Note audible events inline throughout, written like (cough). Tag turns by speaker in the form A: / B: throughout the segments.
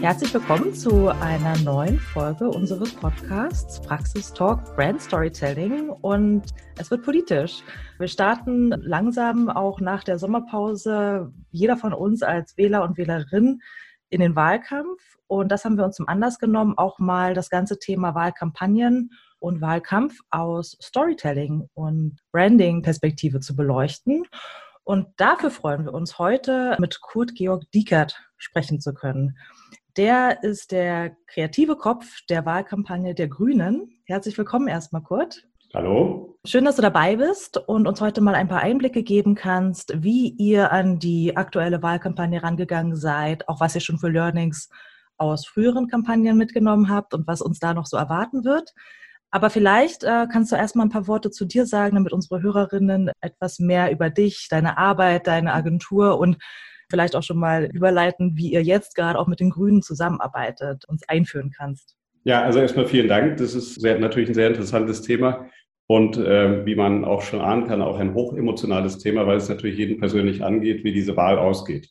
A: Herzlich willkommen zu einer neuen Folge unseres Podcasts Praxis Talk Brand Storytelling und es wird politisch. Wir starten langsam auch nach der Sommerpause, jeder von uns als Wähler und Wählerin in den Wahlkampf und das haben wir uns zum Anlass genommen, auch mal das ganze Thema Wahlkampagnen und Wahlkampf aus Storytelling und Branding-Perspektive zu beleuchten. Und dafür freuen wir uns heute mit Kurt Georg Diekert sprechen zu können. Der ist der kreative Kopf der Wahlkampagne der Grünen. Herzlich willkommen erstmal, Kurt.
B: Hallo.
A: Schön, dass du dabei bist und uns heute mal ein paar Einblicke geben kannst, wie ihr an die aktuelle Wahlkampagne rangegangen seid, auch was ihr schon für Learnings aus früheren Kampagnen mitgenommen habt und was uns da noch so erwarten wird. Aber vielleicht äh, kannst du erstmal ein paar Worte zu dir sagen, damit unsere Hörerinnen etwas mehr über dich, deine Arbeit, deine Agentur und vielleicht auch schon mal überleiten, wie ihr jetzt gerade auch mit den Grünen zusammenarbeitet, uns einführen kannst.
B: Ja, also erstmal vielen Dank. Das ist sehr, natürlich ein sehr interessantes Thema und äh, wie man auch schon ahnen kann, auch ein hochemotionales Thema, weil es natürlich jeden persönlich angeht, wie diese Wahl ausgeht.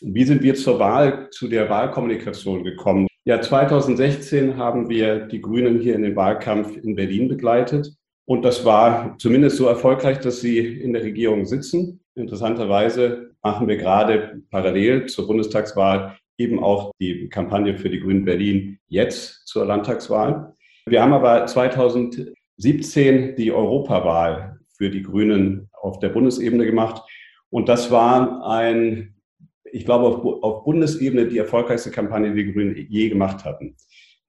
B: Wie sind wir zur Wahl, zu der Wahlkommunikation gekommen? Ja, 2016 haben wir die Grünen hier in den Wahlkampf in Berlin begleitet. Und das war zumindest so erfolgreich, dass sie in der Regierung sitzen. Interessanterweise machen wir gerade parallel zur Bundestagswahl eben auch die Kampagne für die Grünen Berlin jetzt zur Landtagswahl. Wir haben aber 2017 die Europawahl für die Grünen auf der Bundesebene gemacht. Und das war ein, ich glaube, auf, auf Bundesebene die erfolgreichste Kampagne, die die Grünen je gemacht hatten.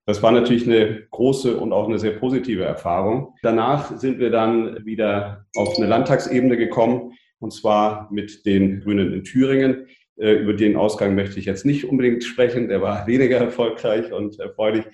B: Das war natürlich eine große und auch eine sehr positive Erfahrung. Danach sind wir dann wieder auf eine Landtagsebene gekommen und zwar mit den Grünen in Thüringen. Äh, über den Ausgang möchte ich jetzt nicht unbedingt sprechen, der war (laughs) weniger erfolgreich und erfreulich.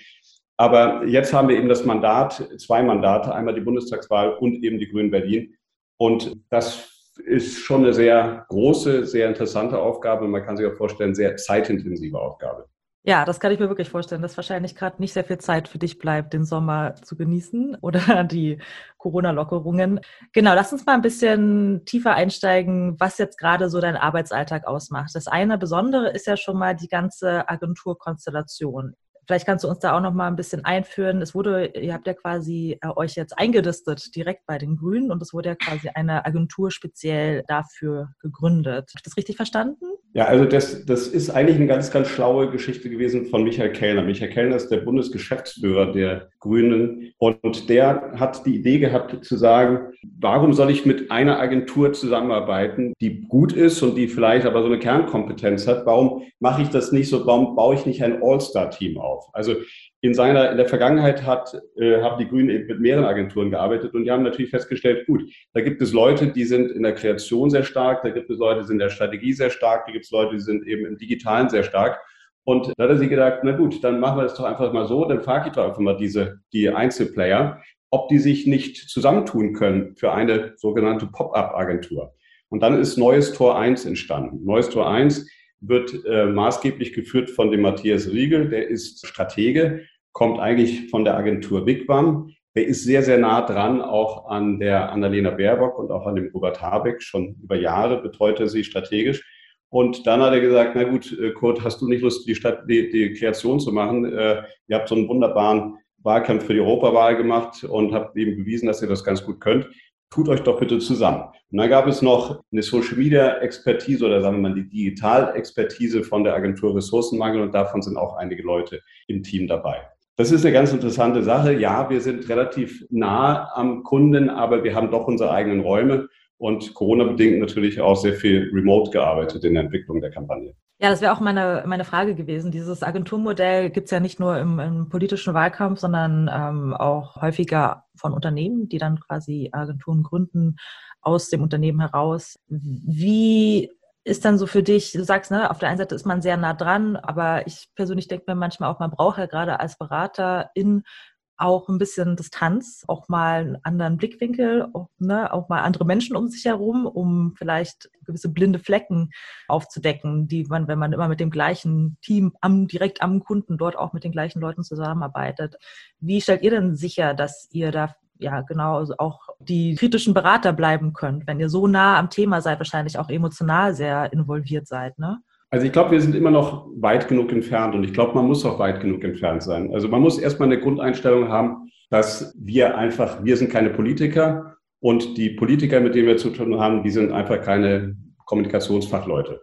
B: Aber jetzt haben wir eben das Mandat, zwei Mandate, einmal die Bundestagswahl und eben die Grünen Berlin. Und das ist schon eine sehr große, sehr interessante Aufgabe. Man kann sich auch vorstellen, sehr zeitintensive Aufgabe.
A: Ja, das kann ich mir wirklich vorstellen, dass wahrscheinlich gerade nicht sehr viel Zeit für dich bleibt, den Sommer zu genießen (laughs) oder die Corona-Lockerungen. Genau, lass uns mal ein bisschen tiefer einsteigen, was jetzt gerade so dein Arbeitsalltag ausmacht. Das eine Besondere ist ja schon mal die ganze Agenturkonstellation. Vielleicht kannst du uns da auch noch mal ein bisschen einführen. Es wurde, ihr habt ja quasi äh, euch jetzt eingelistet direkt bei den Grünen und es wurde ja quasi eine Agentur speziell dafür gegründet. Habe ich das richtig verstanden?
B: Ja, also das, das ist eigentlich eine ganz, ganz schlaue Geschichte gewesen von Michael Kellner. Michael Kellner ist der Bundesgeschäftsführer der Grünen und der hat die Idee gehabt zu sagen, warum soll ich mit einer Agentur zusammenarbeiten, die gut ist und die vielleicht aber so eine Kernkompetenz hat? Warum mache ich das nicht so? Warum baue ich nicht ein All-Star-Team auf? Also in seiner, in der Vergangenheit hat, äh, haben die Grünen eben mit mehreren Agenturen gearbeitet und die haben natürlich festgestellt, gut, da gibt es Leute, die sind in der Kreation sehr stark, da gibt es Leute, die sind in der Strategie sehr stark, da gibt es Leute, die sind eben im Digitalen sehr stark. Und da hat er sich gedacht, na gut, dann machen wir das doch einfach mal so, dann frage ich doch einfach mal diese, die Einzelplayer, ob die sich nicht zusammentun können für eine sogenannte Pop-up-Agentur. Und dann ist Neues Tor 1 entstanden. Neues Tor 1 wird äh, maßgeblich geführt von dem Matthias Riegel, der ist Stratege, kommt eigentlich von der Agentur Wigwam. Der ist sehr, sehr nah dran auch an der Annalena Baerbock und auch an dem Robert Habeck. Schon über Jahre betreut er sie strategisch. Und dann hat er gesagt, na gut, äh, Kurt, hast du nicht Lust, die, Stadt, die, die Kreation zu machen? Äh, ihr habt so einen wunderbaren Wahlkampf für die Europawahl gemacht und habt eben bewiesen, dass ihr das ganz gut könnt tut euch doch bitte zusammen. Und dann gab es noch eine Social Media Expertise oder sagen wir mal die Digital-Expertise von der Agentur Ressourcenmangel und davon sind auch einige Leute im Team dabei. Das ist eine ganz interessante Sache. Ja, wir sind relativ nah am Kunden, aber wir haben doch unsere eigenen Räume und Corona-bedingt natürlich auch sehr viel remote gearbeitet in der Entwicklung der Kampagne.
A: Ja, das wäre auch meine, meine Frage gewesen. Dieses Agenturmodell gibt es ja nicht nur im, im politischen Wahlkampf, sondern ähm, auch häufiger von Unternehmen, die dann quasi Agenturen gründen aus dem Unternehmen heraus. Wie ist dann so für dich, du sagst, ne, auf der einen Seite ist man sehr nah dran, aber ich persönlich denke mir manchmal auch, man braucht ja gerade als Berater in auch ein bisschen Distanz, auch mal einen anderen Blickwinkel, auch, ne, auch mal andere Menschen um sich herum, um vielleicht gewisse blinde Flecken aufzudecken, die man, wenn man immer mit dem gleichen Team am, direkt am Kunden dort auch mit den gleichen Leuten zusammenarbeitet. Wie stellt ihr denn sicher, dass ihr da ja genau also auch die kritischen Berater bleiben könnt, wenn ihr so nah am Thema seid, wahrscheinlich auch emotional sehr involviert seid, ne?
B: Also ich glaube, wir sind immer noch weit genug entfernt und ich glaube, man muss auch weit genug entfernt sein. Also man muss erstmal eine Grundeinstellung haben, dass wir einfach, wir sind keine Politiker und die Politiker, mit denen wir zu tun haben, die sind einfach keine Kommunikationsfachleute.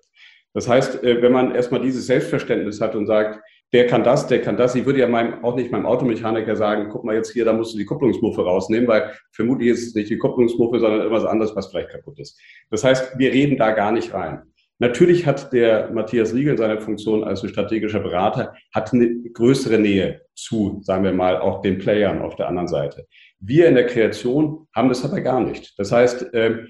B: Das heißt, äh, wenn man erstmal dieses Selbstverständnis hat und sagt, der kann das, der kann das. Ich würde ja meinem, auch nicht meinem Automechaniker sagen, guck mal jetzt hier, da musst du die Kupplungsmuffe rausnehmen, weil vermutlich ist es nicht die Kupplungsmuffe, sondern irgendwas anderes, was vielleicht kaputt ist. Das heißt, wir reden da gar nicht rein. Natürlich hat der Matthias Riegel seine Funktion als strategischer Berater, hat eine größere Nähe zu, sagen wir mal, auch den Playern auf der anderen Seite. Wir in der Kreation haben das aber gar nicht. Das heißt, ähm,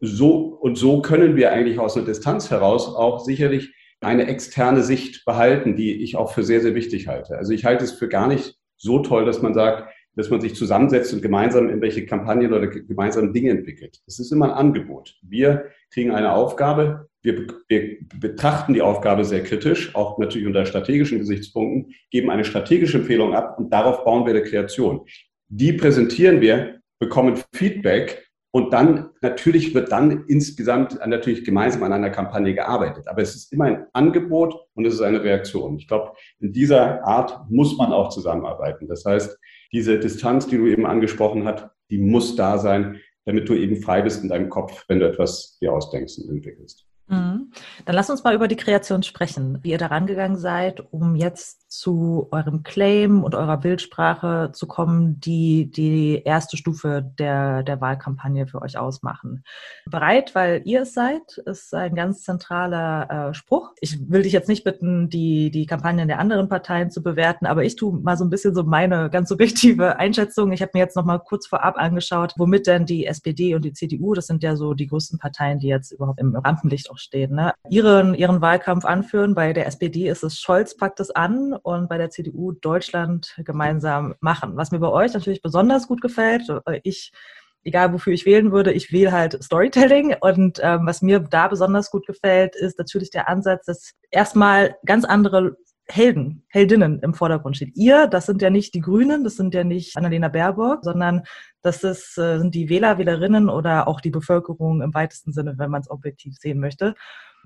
B: so und so können wir eigentlich aus einer Distanz heraus auch sicherlich eine externe Sicht behalten, die ich auch für sehr, sehr wichtig halte. Also ich halte es für gar nicht so toll, dass man sagt, dass man sich zusammensetzt und gemeinsam irgendwelche Kampagnen oder gemeinsam Dinge entwickelt. Das ist immer ein Angebot. Wir kriegen eine Aufgabe, wir, wir, betrachten die Aufgabe sehr kritisch, auch natürlich unter strategischen Gesichtspunkten, geben eine strategische Empfehlung ab und darauf bauen wir eine Kreation. Die präsentieren wir, bekommen Feedback und dann, natürlich wird dann insgesamt natürlich gemeinsam an einer Kampagne gearbeitet. Aber es ist immer ein Angebot und es ist eine Reaktion. Ich glaube, in dieser Art muss man auch zusammenarbeiten. Das heißt, diese Distanz, die du eben angesprochen hast, die muss da sein, damit du eben frei bist in deinem Kopf, wenn du etwas dir ausdenkst und entwickelst.
A: Mhm. Dann lass uns mal über die Kreation sprechen, wie ihr da rangegangen seid, um jetzt zu eurem Claim und eurer Bildsprache zu kommen, die die erste Stufe der, der Wahlkampagne für euch ausmachen. Bereit, weil ihr es seid, ist ein ganz zentraler äh, Spruch. Ich will dich jetzt nicht bitten, die, die Kampagnen der anderen Parteien zu bewerten, aber ich tue mal so ein bisschen so meine ganz subjektive Einschätzung. Ich habe mir jetzt noch mal kurz vorab angeschaut, womit denn die SPD und die CDU, das sind ja so die größten Parteien, die jetzt überhaupt im Rampenlicht auch stehen, ne, ihren, ihren Wahlkampf anführen. Bei der SPD ist es Scholz packt es an und bei der CDU Deutschland gemeinsam machen. Was mir bei euch natürlich besonders gut gefällt, ich egal wofür ich wählen würde, ich wähle halt Storytelling. Und ähm, was mir da besonders gut gefällt, ist natürlich der Ansatz, dass erstmal ganz andere Helden, Heldinnen im Vordergrund steht. Ihr, das sind ja nicht die Grünen, das sind ja nicht Annalena Baerbock, sondern das ist, äh, sind die Wähler, Wählerinnen oder auch die Bevölkerung im weitesten Sinne, wenn man es objektiv sehen möchte.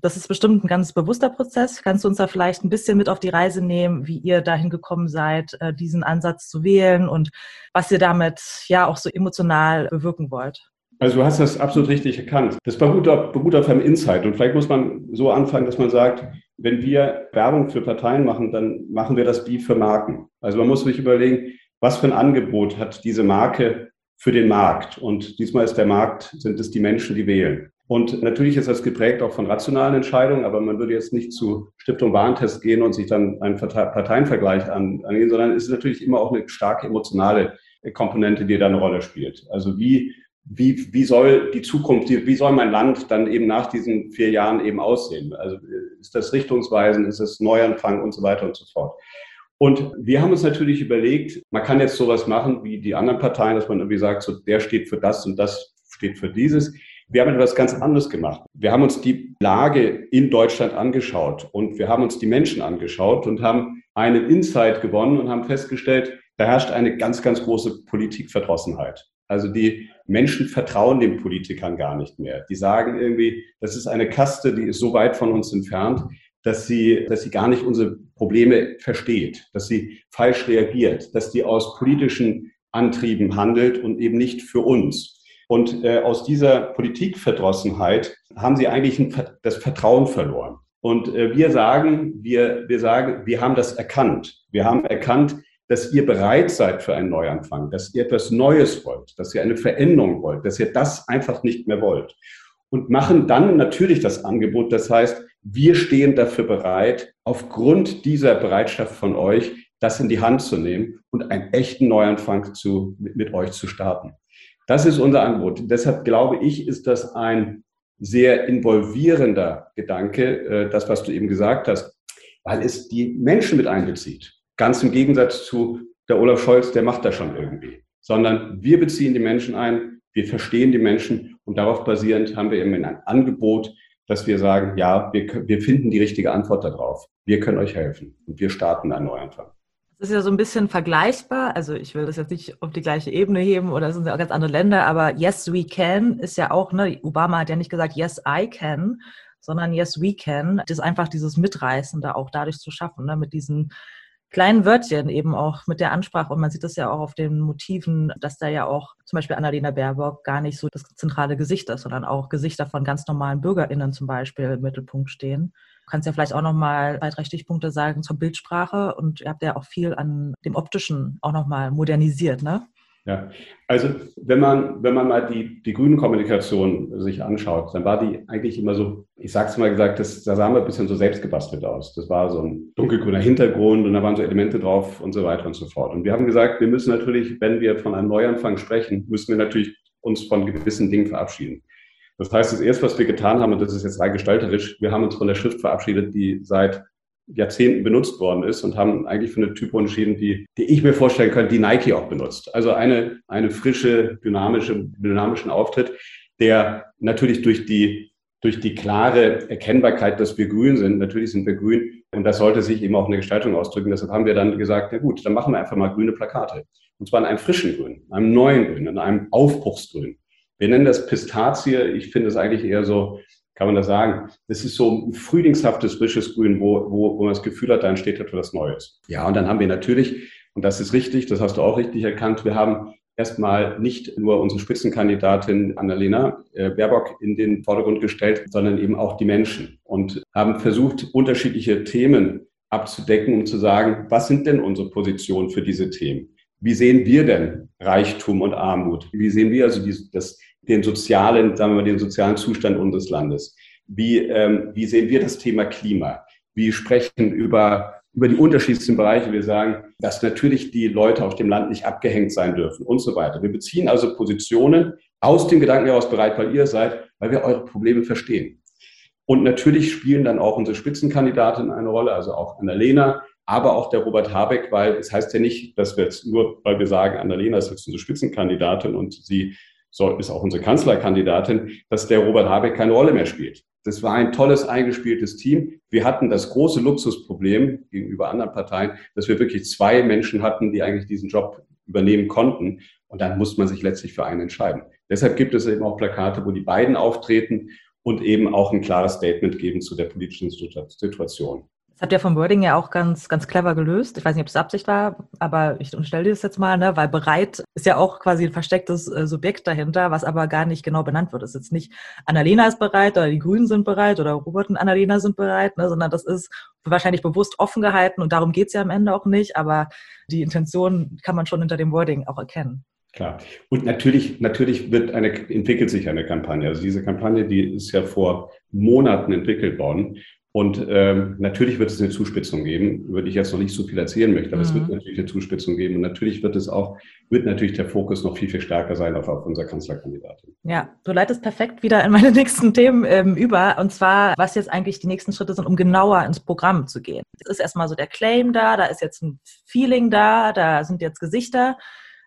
A: Das ist bestimmt ein ganz bewusster Prozess. Kannst du uns da vielleicht ein bisschen mit auf die Reise nehmen, wie ihr dahin gekommen seid, äh, diesen Ansatz zu wählen und was ihr damit ja auch so emotional bewirken wollt?
B: Also du hast das absolut richtig erkannt. Das auf, beruht auf einem Insight. Und vielleicht muss man so anfangen, dass man sagt, wenn wir Werbung für Parteien machen, dann machen wir das wie für Marken. Also man muss sich überlegen, was für ein Angebot hat diese Marke für den Markt. Und diesmal ist der Markt, sind es die Menschen, die wählen. Und natürlich ist das geprägt auch von rationalen Entscheidungen, aber man würde jetzt nicht zu Stiftung Warentest gehen und sich dann einen Parteienvergleich angehen, sondern es ist natürlich immer auch eine starke emotionale Komponente, die da eine Rolle spielt. Also wie, wie, wie soll die Zukunft, wie soll mein Land dann eben nach diesen vier Jahren eben aussehen? Also ist das Richtungsweisen, ist es Neuanfang und so weiter und so fort. Und wir haben uns natürlich überlegt, man kann jetzt sowas machen wie die anderen Parteien, dass man irgendwie sagt, so der steht für das und das steht für dieses. Wir haben etwas ganz anderes gemacht. Wir haben uns die Lage in Deutschland angeschaut und wir haben uns die Menschen angeschaut und haben einen Insight gewonnen und haben festgestellt, da herrscht eine ganz, ganz große Politikverdrossenheit. Also die Menschen vertrauen den Politikern gar nicht mehr. Die sagen irgendwie, das ist eine Kaste, die ist so weit von uns entfernt, dass sie, dass sie gar nicht unsere Probleme versteht, dass sie falsch reagiert, dass die aus politischen Antrieben handelt und eben nicht für uns. Und äh, aus dieser Politikverdrossenheit haben sie eigentlich ein, das Vertrauen verloren. Und äh, wir sagen, wir, wir sagen, wir haben das erkannt. Wir haben erkannt, dass ihr bereit seid für einen Neuanfang, dass ihr etwas Neues wollt, dass ihr eine Veränderung wollt, dass ihr das einfach nicht mehr wollt. Und machen dann natürlich das Angebot. Das heißt, wir stehen dafür bereit, aufgrund dieser Bereitschaft von euch, das in die Hand zu nehmen und einen echten Neuanfang zu, mit, mit euch zu starten. Das ist unser Angebot. Deshalb glaube ich, ist das ein sehr involvierender Gedanke, äh, das, was du eben gesagt hast, weil es die Menschen mit einbezieht. Ganz im Gegensatz zu der Olaf Scholz, der macht das schon irgendwie. Sondern wir beziehen die Menschen ein, wir verstehen die Menschen und darauf basierend haben wir eben ein Angebot, dass wir sagen, ja, wir, wir finden die richtige Antwort darauf. Wir können euch helfen und wir starten einen Neuanfang.
A: Das ist ja so ein bisschen vergleichbar. Also ich will das jetzt nicht auf die gleiche Ebene heben oder es sind ja auch ganz andere Länder, aber Yes, we can ist ja auch, ne, Obama hat ja nicht gesagt Yes, I can, sondern Yes We Can. Das ist einfach dieses Mitreißende auch dadurch zu schaffen, ne? mit diesen kleinen Wörtchen eben auch mit der Ansprache. Und man sieht das ja auch auf den Motiven, dass da ja auch zum Beispiel Annalena Baerbock gar nicht so das zentrale Gesicht ist, sondern auch Gesichter von ganz normalen BürgerInnen zum Beispiel im Mittelpunkt stehen. Du kannst ja vielleicht auch nochmal zwei, drei Stichpunkte sagen zur Bildsprache und ihr habt ja auch viel an dem Optischen auch nochmal modernisiert, ne?
B: Ja, also wenn man, wenn man mal die, die grünen Kommunikation sich anschaut, dann war die eigentlich immer so, ich sag's mal gesagt, das, da sah man ein bisschen so selbstgebastelt aus. Das war so ein dunkelgrüner Hintergrund und da waren so Elemente drauf und so weiter und so fort. Und wir haben gesagt, wir müssen natürlich, wenn wir von einem Neuanfang sprechen, müssen wir natürlich uns von gewissen Dingen verabschieden. Das heißt, das erste, was wir getan haben, und das ist jetzt rein gestalterisch, wir haben uns von der Schrift verabschiedet, die seit Jahrzehnten benutzt worden ist und haben eigentlich für eine Typo entschieden, die, die ich mir vorstellen könnte, die Nike auch benutzt. Also eine, eine frische, dynamische, dynamischen Auftritt, der natürlich durch die, durch die klare Erkennbarkeit, dass wir grün sind, natürlich sind wir grün und das sollte sich eben auch in der Gestaltung ausdrücken. Deshalb haben wir dann gesagt, na gut, dann machen wir einfach mal grüne Plakate. Und zwar in einem frischen Grün, einem neuen Grün, in einem Aufbruchsgrün. Wir nennen das Pistazie. Ich finde es eigentlich eher so, kann man das sagen? Das ist so ein frühlingshaftes, frisches Grün, wo, wo, wo man das Gefühl hat, da entsteht etwas Neues. Ja, und dann haben wir natürlich, und das ist richtig, das hast du auch richtig erkannt, wir haben erstmal nicht nur unsere Spitzenkandidatin Annalena äh, Baerbock in den Vordergrund gestellt, sondern eben auch die Menschen und haben versucht, unterschiedliche Themen abzudecken, um zu sagen, was sind denn unsere Positionen für diese Themen? Wie sehen wir denn Reichtum und Armut? Wie sehen wir also die, das, den sozialen, sagen wir mal, den sozialen Zustand unseres Landes? Wie, ähm, wie sehen wir das Thema Klima? Wir sprechen über, über die unterschiedlichsten Bereiche. Wir sagen, dass natürlich die Leute auf dem Land nicht abgehängt sein dürfen und so weiter. Wir beziehen also Positionen aus dem Gedanken heraus bereit, weil ihr seid, weil wir eure Probleme verstehen. Und natürlich spielen dann auch unsere Spitzenkandidatinnen eine Rolle, also auch Annalena, aber auch der Robert Habeck, weil es heißt ja nicht, dass wir jetzt nur, weil wir sagen, Annalena ist jetzt unsere Spitzenkandidatin und sie soll, ist auch unsere Kanzlerkandidatin, dass der Robert Habeck keine Rolle mehr spielt. Das war ein tolles, eingespieltes Team. Wir hatten das große Luxusproblem gegenüber anderen Parteien, dass wir wirklich zwei Menschen hatten, die eigentlich diesen Job übernehmen konnten. Und dann muss man sich letztlich für einen entscheiden. Deshalb gibt es eben auch Plakate, wo die beiden auftreten und eben auch ein klares Statement geben zu der politischen Situation.
A: Das habt ihr vom Wording ja auch ganz, ganz clever gelöst. Ich weiß nicht, ob es Absicht war, aber ich unterstelle dir das jetzt mal, ne? weil bereit ist ja auch quasi ein verstecktes äh, Subjekt dahinter, was aber gar nicht genau benannt wird. Es ist jetzt nicht Annalena ist bereit oder die Grünen sind bereit oder Robert und Annalena sind bereit, ne? sondern das ist wahrscheinlich bewusst offen gehalten und darum geht's ja am Ende auch nicht, aber die Intention kann man schon hinter dem Wording auch erkennen.
B: Klar. Und natürlich, natürlich wird eine, entwickelt sich eine Kampagne. Also diese Kampagne, die ist ja vor Monaten entwickelt worden. Und ähm, natürlich wird es eine Zuspitzung geben, würde ich jetzt noch nicht so viel erzählen möchte, aber mhm. es wird mhm. natürlich eine Zuspitzung geben. Und natürlich wird es auch, wird natürlich der Fokus noch viel, viel stärker sein auf, auf unser Kanzlerkandidatin.
A: Ja, du leitest perfekt wieder in meine (laughs) nächsten Themen ähm, über. Und zwar, was jetzt eigentlich die nächsten Schritte sind, um genauer ins Programm zu gehen. Es ist erstmal so der Claim da, da ist jetzt ein Feeling da, da sind jetzt Gesichter.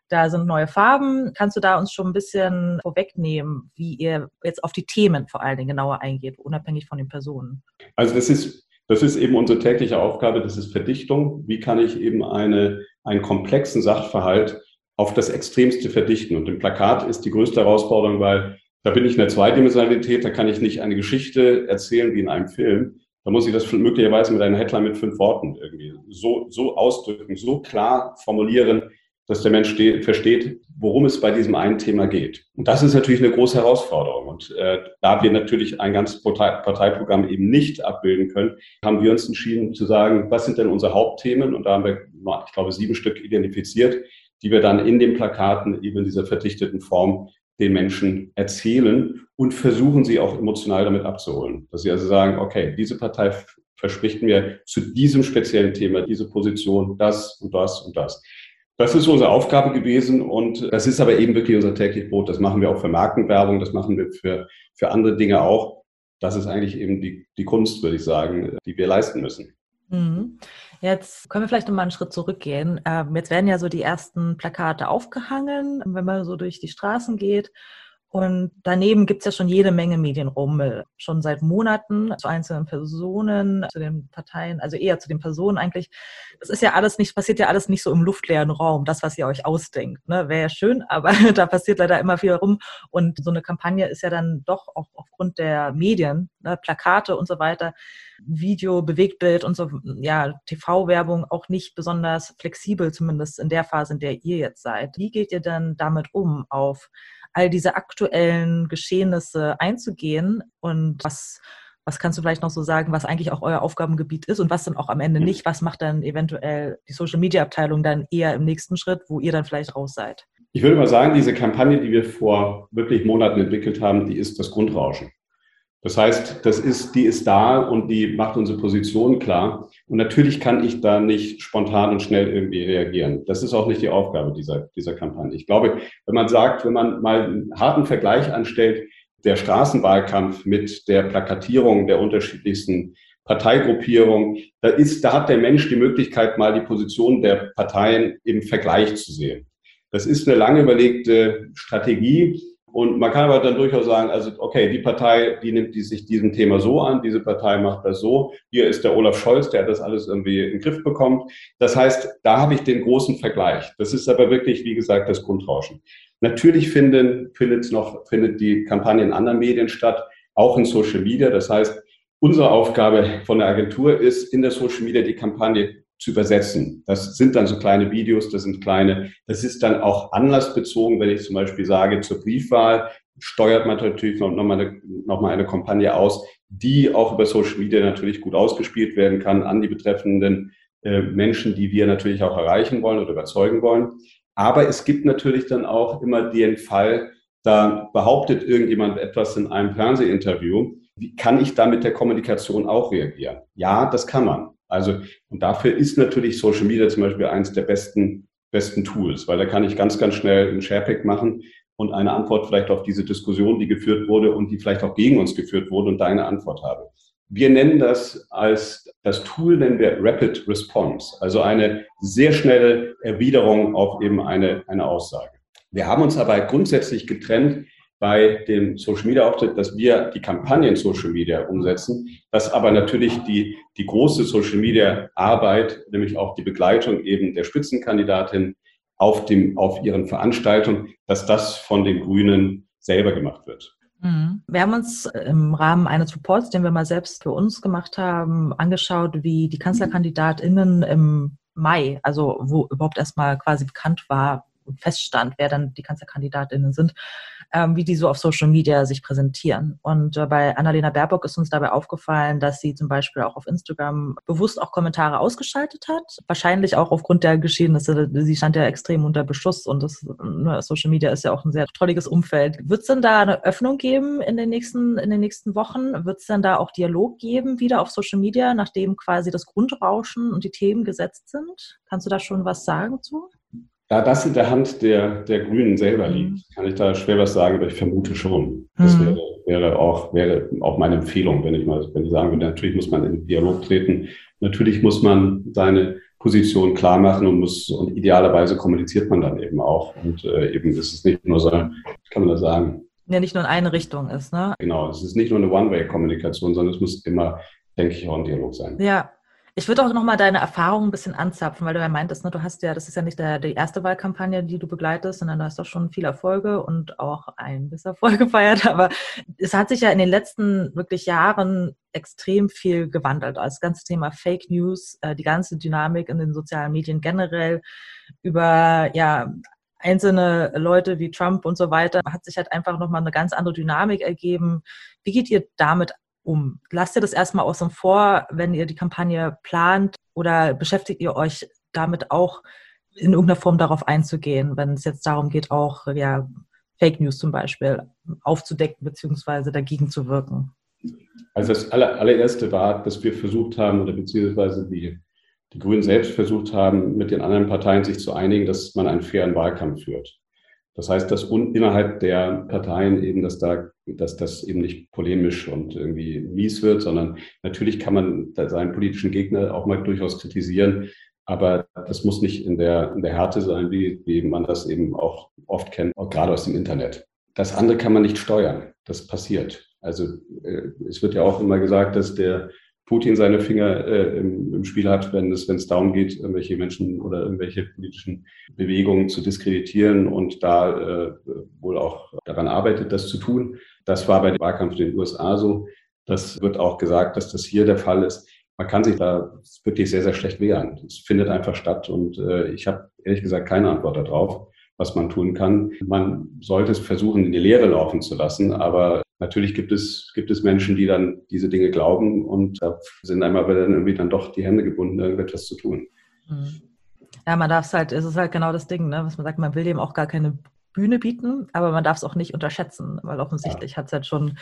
A: Da sind neue Farben. Kannst du da uns schon ein bisschen vorwegnehmen, wie ihr jetzt auf die Themen vor allen Dingen genauer eingeht, unabhängig von den Personen?
B: Also das ist, das ist eben unsere tägliche Aufgabe, das ist Verdichtung. Wie kann ich eben eine, einen komplexen Sachverhalt auf das Extremste verdichten? Und im Plakat ist die größte Herausforderung, weil da bin ich in der Zweidimensionalität, da kann ich nicht eine Geschichte erzählen wie in einem Film. Da muss ich das möglicherweise mit einer Headline mit fünf Worten irgendwie so, so ausdrücken, so klar formulieren, dass der Mensch versteht, worum es bei diesem einen Thema geht. Und das ist natürlich eine große Herausforderung. Und äh, da wir natürlich ein ganzes Parteiprogramm eben nicht abbilden können, haben wir uns entschieden zu sagen, was sind denn unsere Hauptthemen? Und da haben wir, ich glaube, sieben Stück identifiziert, die wir dann in den Plakaten eben in dieser verdichteten Form den Menschen erzählen und versuchen sie auch emotional damit abzuholen. Dass sie also sagen, okay, diese Partei verspricht mir zu diesem speziellen Thema diese Position, das und das und das. Das ist unsere Aufgabe gewesen und das ist aber eben wirklich unser täglich Brot. Das machen wir auch für Markenwerbung, das machen wir für, für andere Dinge auch. Das ist eigentlich eben die, die Kunst, würde ich sagen, die wir leisten müssen.
A: Mhm. Jetzt können wir vielleicht nochmal einen Schritt zurückgehen. Ähm, jetzt werden ja so die ersten Plakate aufgehangen, wenn man so durch die Straßen geht. Und daneben gibt es ja schon jede Menge Medienrummel, schon seit Monaten zu einzelnen Personen, zu den Parteien, also eher zu den Personen eigentlich. Das ist ja alles nicht, passiert ja alles nicht so im luftleeren Raum, das, was ihr euch ausdenkt. Ne? Wäre ja schön, (laughs) aber da passiert leider immer viel rum. Und so eine Kampagne ist ja dann doch auch aufgrund der Medien, ne, Plakate und so weiter, Video, Bewegtbild und so, ja, TV-Werbung auch nicht besonders flexibel, zumindest in der Phase, in der ihr jetzt seid. Wie geht ihr denn damit um, auf all diese aktuellen Geschehnisse einzugehen und was was kannst du vielleicht noch so sagen, was eigentlich auch euer Aufgabengebiet ist und was dann auch am Ende nicht? Was macht dann eventuell die Social Media Abteilung dann eher im nächsten Schritt, wo ihr dann vielleicht raus seid?
B: Ich würde mal sagen, diese Kampagne, die wir vor wirklich Monaten entwickelt haben, die ist das Grundrauschen. Das heißt, das ist, die ist da und die macht unsere Position klar. Und natürlich kann ich da nicht spontan und schnell irgendwie reagieren. Das ist auch nicht die Aufgabe dieser, dieser Kampagne. Ich glaube, wenn man sagt, wenn man mal einen harten Vergleich anstellt, der Straßenwahlkampf mit der Plakatierung der unterschiedlichsten Parteigruppierungen, da ist, da hat der Mensch die Möglichkeit, mal die Position der Parteien im Vergleich zu sehen. Das ist eine lange überlegte Strategie, und man kann aber dann durchaus sagen, also okay, die Partei, die nimmt die sich diesem Thema so an, diese Partei macht das so. Hier ist der Olaf Scholz, der das alles irgendwie in den Griff bekommt. Das heißt, da habe ich den großen Vergleich. Das ist aber wirklich, wie gesagt, das Grundrauschen. Natürlich finden, findet noch, findet die Kampagne in anderen Medien statt, auch in Social Media. Das heißt, unsere Aufgabe von der Agentur ist, in der Social Media die Kampagne zu übersetzen. Das sind dann so kleine Videos, das sind kleine, das ist dann auch anlassbezogen, wenn ich zum Beispiel sage, zur Briefwahl steuert man natürlich noch, noch, mal eine, noch mal eine Kampagne aus, die auch über Social Media natürlich gut ausgespielt werden kann an die betreffenden äh, Menschen, die wir natürlich auch erreichen wollen oder überzeugen wollen. Aber es gibt natürlich dann auch immer den Fall, da behauptet irgendjemand etwas in einem Fernsehinterview. Wie kann ich da mit der Kommunikation auch reagieren? Ja, das kann man. Also, und dafür ist natürlich Social Media zum Beispiel eines der besten, besten Tools, weil da kann ich ganz, ganz schnell einen Sharepack machen und eine Antwort vielleicht auf diese Diskussion, die geführt wurde und die vielleicht auch gegen uns geführt wurde und deine Antwort habe. Wir nennen das als, das Tool nennen wir Rapid Response, also eine sehr schnelle Erwiderung auf eben eine, eine Aussage. Wir haben uns aber grundsätzlich getrennt bei dem Social Media Auftritt, dass wir die Kampagnen Social Media umsetzen, dass aber natürlich die, die große Social Media Arbeit, nämlich auch die Begleitung eben der Spitzenkandidatin auf dem, auf ihren Veranstaltungen, dass das von den Grünen selber gemacht wird.
A: Mhm. Wir haben uns im Rahmen eines Reports, den wir mal selbst für uns gemacht haben, angeschaut, wie die KanzlerkandidatInnen im Mai, also wo überhaupt erstmal quasi bekannt war, feststand, wer dann die Kanzlerkandidatinnen sind, ähm, wie die so auf Social Media sich präsentieren. Und äh, bei Annalena Baerbock ist uns dabei aufgefallen, dass sie zum Beispiel auch auf Instagram bewusst auch Kommentare ausgeschaltet hat. Wahrscheinlich auch aufgrund der Geschehnisse. Sie stand ja extrem unter Beschuss und das ne, Social Media ist ja auch ein sehr trolliges Umfeld. Wird es denn da eine Öffnung geben in den nächsten, in den nächsten Wochen? Wird es denn da auch Dialog geben wieder auf Social Media, nachdem quasi das Grundrauschen und die Themen gesetzt sind? Kannst du da schon was sagen zu?
B: Da das in der Hand der, der Grünen selber liegt, mhm. kann ich da schwer was sagen, aber ich vermute schon. Das mhm. wäre, wäre, auch, wäre auch meine Empfehlung, wenn ich mal, wenn ich sagen würde, natürlich muss man in den Dialog treten. Natürlich muss man seine Position klar machen und muss, und idealerweise kommuniziert man dann eben auch. Und äh, eben ist es nicht nur so, kann man das sagen?
A: Ja, nicht nur in eine Richtung ist, ne?
B: Genau, es ist nicht nur eine One-Way-Kommunikation, sondern es muss immer, denke ich, auch ein Dialog sein.
A: Ja, ich würde auch nochmal deine Erfahrung ein bisschen anzapfen, weil du ja meintest, ne, du hast ja, das ist ja nicht der, die erste Wahlkampagne, die du begleitest, sondern du hast doch schon viele Erfolge und auch ein Misserfolg (laughs) gefeiert. Aber es hat sich ja in den letzten wirklich Jahren extrem viel gewandelt. Also das ganze Thema Fake News, äh, die ganze Dynamik in den sozialen Medien generell über, ja, einzelne Leute wie Trump und so weiter, hat sich halt einfach nochmal eine ganz andere Dynamik ergeben. Wie geht ihr damit um? Lasst ihr das erstmal außen vor, wenn ihr die Kampagne plant oder beschäftigt ihr euch damit auch in irgendeiner Form darauf einzugehen, wenn es jetzt darum geht, auch ja, Fake News zum Beispiel aufzudecken bzw. dagegen zu wirken?
B: Also das aller, allererste war, dass wir versucht haben, oder beziehungsweise die, die Grünen selbst versucht haben, mit den anderen Parteien sich zu einigen, dass man einen fairen Wahlkampf führt. Das heißt, dass innerhalb der Parteien eben, dass da, dass das eben nicht polemisch und irgendwie mies wird, sondern natürlich kann man seinen politischen Gegner auch mal durchaus kritisieren. Aber das muss nicht in der, in der Härte sein, wie, wie man das eben auch oft kennt, auch gerade aus dem Internet. das andere kann man nicht steuern. Das passiert. Also äh, es wird ja auch immer gesagt, dass der Putin seine Finger äh, im, im, Spiel hat, wenn es, wenn es darum geht, irgendwelche Menschen oder irgendwelche politischen Bewegungen zu diskreditieren und da äh, wohl auch daran arbeitet, das zu tun. Das war bei dem Wahlkampf in den USA so. Das wird auch gesagt, dass das hier der Fall ist. Man kann sich da wirklich sehr, sehr schlecht wehren. Es findet einfach statt und äh, ich habe ehrlich gesagt keine Antwort darauf was man tun kann. Man sollte es versuchen, in die Lehre laufen zu lassen, aber natürlich gibt es, gibt es Menschen, die dann diese Dinge glauben und da sind einmal aber dann irgendwie dann doch die Hände gebunden, irgendetwas zu tun.
A: Mhm. Ja, man darf es halt, es ist halt genau das Ding, ne, was man sagt, man will dem auch gar keine Bühne bieten, aber man darf es auch nicht unterschätzen, weil offensichtlich ja. hat es halt schon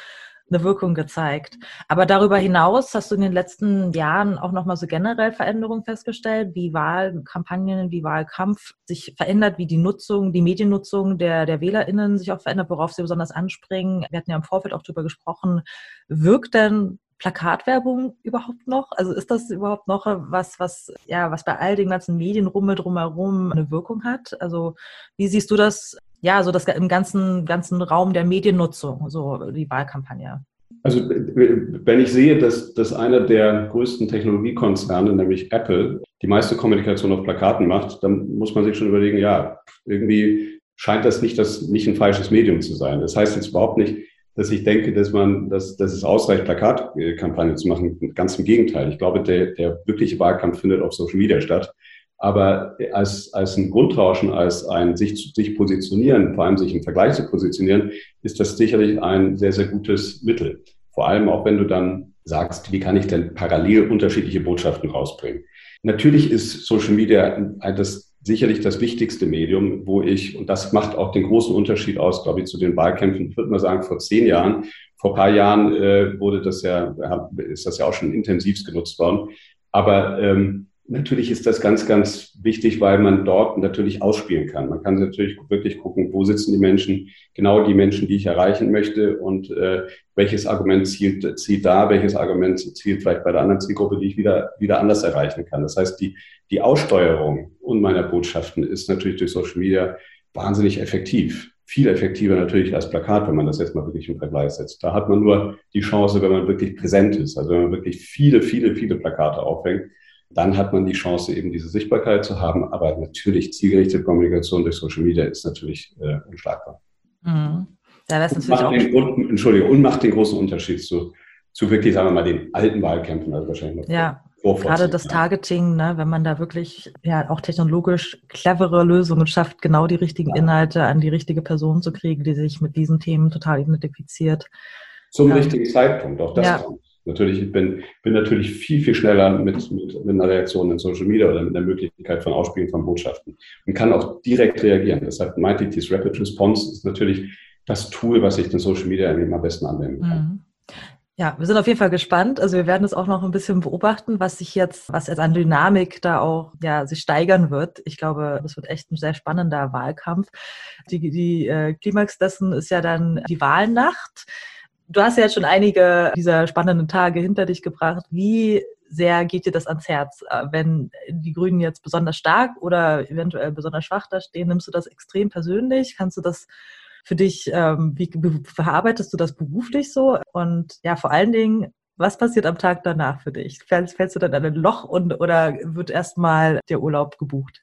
A: eine Wirkung gezeigt. Aber darüber hinaus hast du in den letzten Jahren auch nochmal so generell Veränderungen festgestellt, wie Wahlkampagnen, wie Wahlkampf sich verändert, wie die Nutzung, die Mediennutzung der, der WählerInnen sich auch verändert, worauf sie besonders anspringen. Wir hatten ja im Vorfeld auch darüber gesprochen. Wirkt denn Plakatwerbung überhaupt noch? Also ist das überhaupt noch was, was, ja, was bei all den ganzen Medienrummel drumherum eine Wirkung hat? Also wie siehst du das ja, so das im ganzen, ganzen Raum der Mediennutzung, so die Wahlkampagne?
B: Also wenn ich sehe, dass, dass einer der größten Technologiekonzerne, nämlich Apple, die meiste Kommunikation auf Plakaten macht, dann muss man sich schon überlegen, ja, irgendwie scheint das nicht, das, nicht ein falsches Medium zu sein. Das heißt jetzt überhaupt nicht, dass ich denke, dass man, dass, dass es ausreicht, Plakatkampagne zu machen. Ganz im Gegenteil. Ich glaube, der, der wirkliche Wahlkampf findet auf Social Media statt. Aber als, als ein Grundrauschen, als ein sich, sich positionieren, vor allem sich im Vergleich zu positionieren, ist das sicherlich ein sehr, sehr gutes Mittel. Vor allem auch, wenn du dann sagst, wie kann ich denn parallel unterschiedliche Botschaften rausbringen. Natürlich ist Social Media das sicherlich das wichtigste Medium, wo ich, und das macht auch den großen Unterschied aus, glaube ich, zu den Wahlkämpfen, ich würde mal sagen, vor zehn Jahren. Vor paar Jahren äh, wurde das ja, ist das ja auch schon intensivst genutzt worden. Aber ähm, Natürlich ist das ganz, ganz wichtig, weil man dort natürlich ausspielen kann. Man kann natürlich wirklich gucken, wo sitzen die Menschen, genau die Menschen, die ich erreichen möchte und äh, welches Argument zielt, zielt da, welches Argument zielt vielleicht bei der anderen Zielgruppe, die ich wieder, wieder anders erreichen kann. Das heißt, die, die Aussteuerung und meiner Botschaften ist natürlich durch Social Media wahnsinnig effektiv. Viel effektiver natürlich als Plakat, wenn man das jetzt mal wirklich im Vergleich setzt. Da hat man nur die Chance, wenn man wirklich präsent ist, also wenn man wirklich viele, viele, viele Plakate aufhängt dann hat man die Chance, eben diese Sichtbarkeit zu haben. Aber natürlich zielgerichtete Kommunikation durch Social Media ist natürlich äh, unschlagbar. Mhm. Ja, das ist natürlich auch den, Entschuldigung, und macht den großen Unterschied zu, zu wirklich, sagen wir mal, den alten Wahlkämpfen, also wahrscheinlich
A: noch ja. Gerade das Targeting, ne, wenn man da wirklich ja auch technologisch clevere Lösungen schafft, genau die richtigen Inhalte an die richtige Person zu kriegen, die sich mit diesen Themen total identifiziert.
B: Zum ähm, richtigen Zeitpunkt, auch das ja. kommt. Natürlich, ich bin, bin natürlich viel, viel schneller mit, mit, mit einer Reaktion in Social Media oder mit der Möglichkeit von Ausspielen von Botschaften und kann auch direkt reagieren. Deshalb MightyT's Rapid Response ist natürlich das Tool, was ich in Social Media am besten anwenden kann. Mhm.
A: Ja, wir sind auf jeden Fall gespannt. Also wir werden es auch noch ein bisschen beobachten, was sich jetzt, was jetzt an Dynamik da auch ja sich steigern wird. Ich glaube, das wird echt ein sehr spannender Wahlkampf. Die, die äh, Klimax dessen ist ja dann die Wahlnacht. Du hast ja jetzt schon einige dieser spannenden Tage hinter dich gebracht. Wie sehr geht dir das ans Herz? Äh, wenn die Grünen jetzt besonders stark oder eventuell besonders schwach da stehen, nimmst du das extrem persönlich? Kannst du das für dich, ähm, wie verarbeitest du das beruflich so? Und ja, vor allen Dingen, was passiert am Tag danach für dich? Fällst, fällst du dann in ein Loch und, oder wird erstmal der Urlaub gebucht?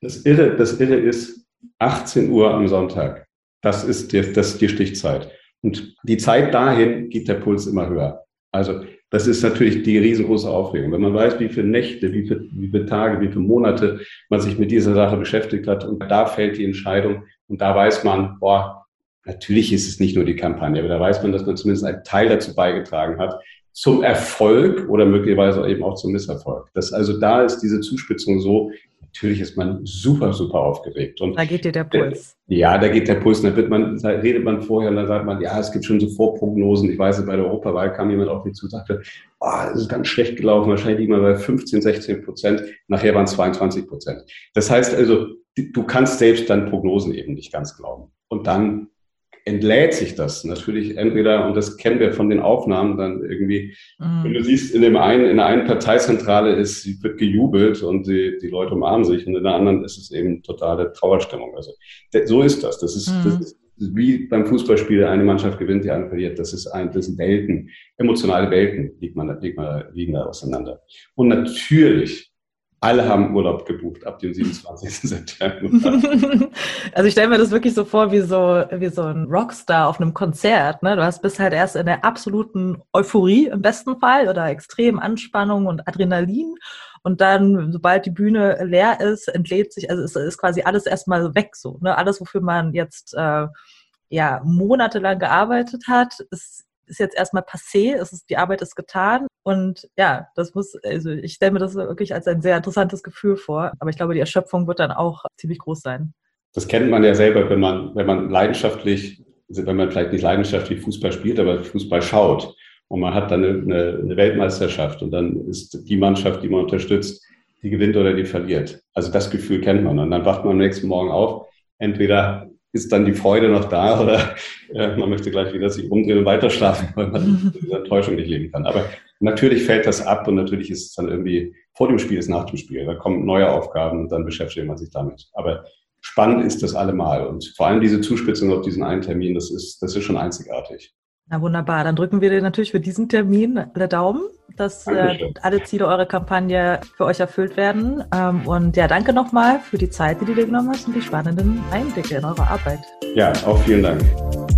B: Das Irre, das Irre ist 18 Uhr am Sonntag. Das ist die, das ist die Stichzeit. Und die Zeit dahin geht der Puls immer höher. Also das ist natürlich die riesengroße Aufregung. Wenn man weiß, wie viele Nächte, wie viele, wie viele Tage, wie viele Monate man sich mit dieser Sache beschäftigt hat und da fällt die Entscheidung und da weiß man, boah, natürlich ist es nicht nur die Kampagne, aber da weiß man, dass man zumindest einen Teil dazu beigetragen hat zum Erfolg oder möglicherweise eben auch zum Misserfolg. Das, also da ist diese Zuspitzung so, natürlich ist man super, super aufgeregt.
A: Und da geht dir der Puls.
B: Ja, da geht der Puls. Da wird man, da redet man vorher und dann sagt man, ja, es gibt schon so Vorprognosen. Ich weiß, bei der Europawahl kam jemand auf mich zu und sagte, oh, es ist ganz schlecht gelaufen, wahrscheinlich liegt man bei 15, 16 Prozent. Nachher waren es 22 Prozent. Das heißt also, du kannst selbst dann Prognosen eben nicht ganz glauben. Und dann entlädt sich das natürlich entweder, und das kennen wir von den Aufnahmen dann irgendwie, mhm. wenn du siehst, in dem einen, in der einen Parteizentrale ist, wird gejubelt und die, die Leute umarmen sich und in der anderen ist es eben totale Trauerstimmung. Also so ist das. Das ist, mhm. das ist wie beim Fußballspiel, eine Mannschaft gewinnt, die andere verliert. Das ist ein, das sind Welten, emotionale Welten liegt man, liegt man, liegen da auseinander. Und natürlich alle haben Urlaub gebucht ab dem 27. (laughs) September.
A: Also ich stelle mir das wirklich so vor wie so, wie so ein Rockstar auf einem Konzert. Ne? Du hast bist halt erst in der absoluten Euphorie im besten Fall oder extrem Anspannung und Adrenalin. Und dann, sobald die Bühne leer ist, entlädt sich, also es ist quasi alles erstmal weg so. Ne? Alles, wofür man jetzt äh, ja monatelang gearbeitet hat, ist ist jetzt erstmal passé, es ist, die Arbeit ist getan und ja, das muss, also ich stelle mir das wirklich als ein sehr interessantes Gefühl vor, aber ich glaube, die Erschöpfung wird dann auch ziemlich groß sein.
B: Das kennt man ja selber, wenn man, wenn man leidenschaftlich, wenn man vielleicht nicht leidenschaftlich Fußball spielt, aber Fußball schaut und man hat dann eine, eine Weltmeisterschaft und dann ist die Mannschaft, die man unterstützt, die gewinnt oder die verliert. Also das Gefühl kennt man und dann wacht man am nächsten Morgen auf, entweder ist dann die Freude noch da oder äh, man möchte gleich wieder sich umdrehen und weiter schlafen, weil man mit dieser Enttäuschung nicht leben kann. Aber natürlich fällt das ab und natürlich ist es dann irgendwie vor dem Spiel ist nach dem Spiel. Da kommen neue Aufgaben und dann beschäftigt man sich damit. Aber spannend ist das allemal und vor allem diese Zuspitzung auf diesen einen Termin, das ist, das ist schon einzigartig.
A: Na wunderbar, dann drücken wir dir natürlich für diesen Termin alle Daumen, dass äh, alle Ziele eurer Kampagne für euch erfüllt werden. Ähm, und ja, danke nochmal für die Zeit, die du dir genommen hast und die spannenden Einblicke in eure Arbeit.
B: Ja, auch vielen Dank.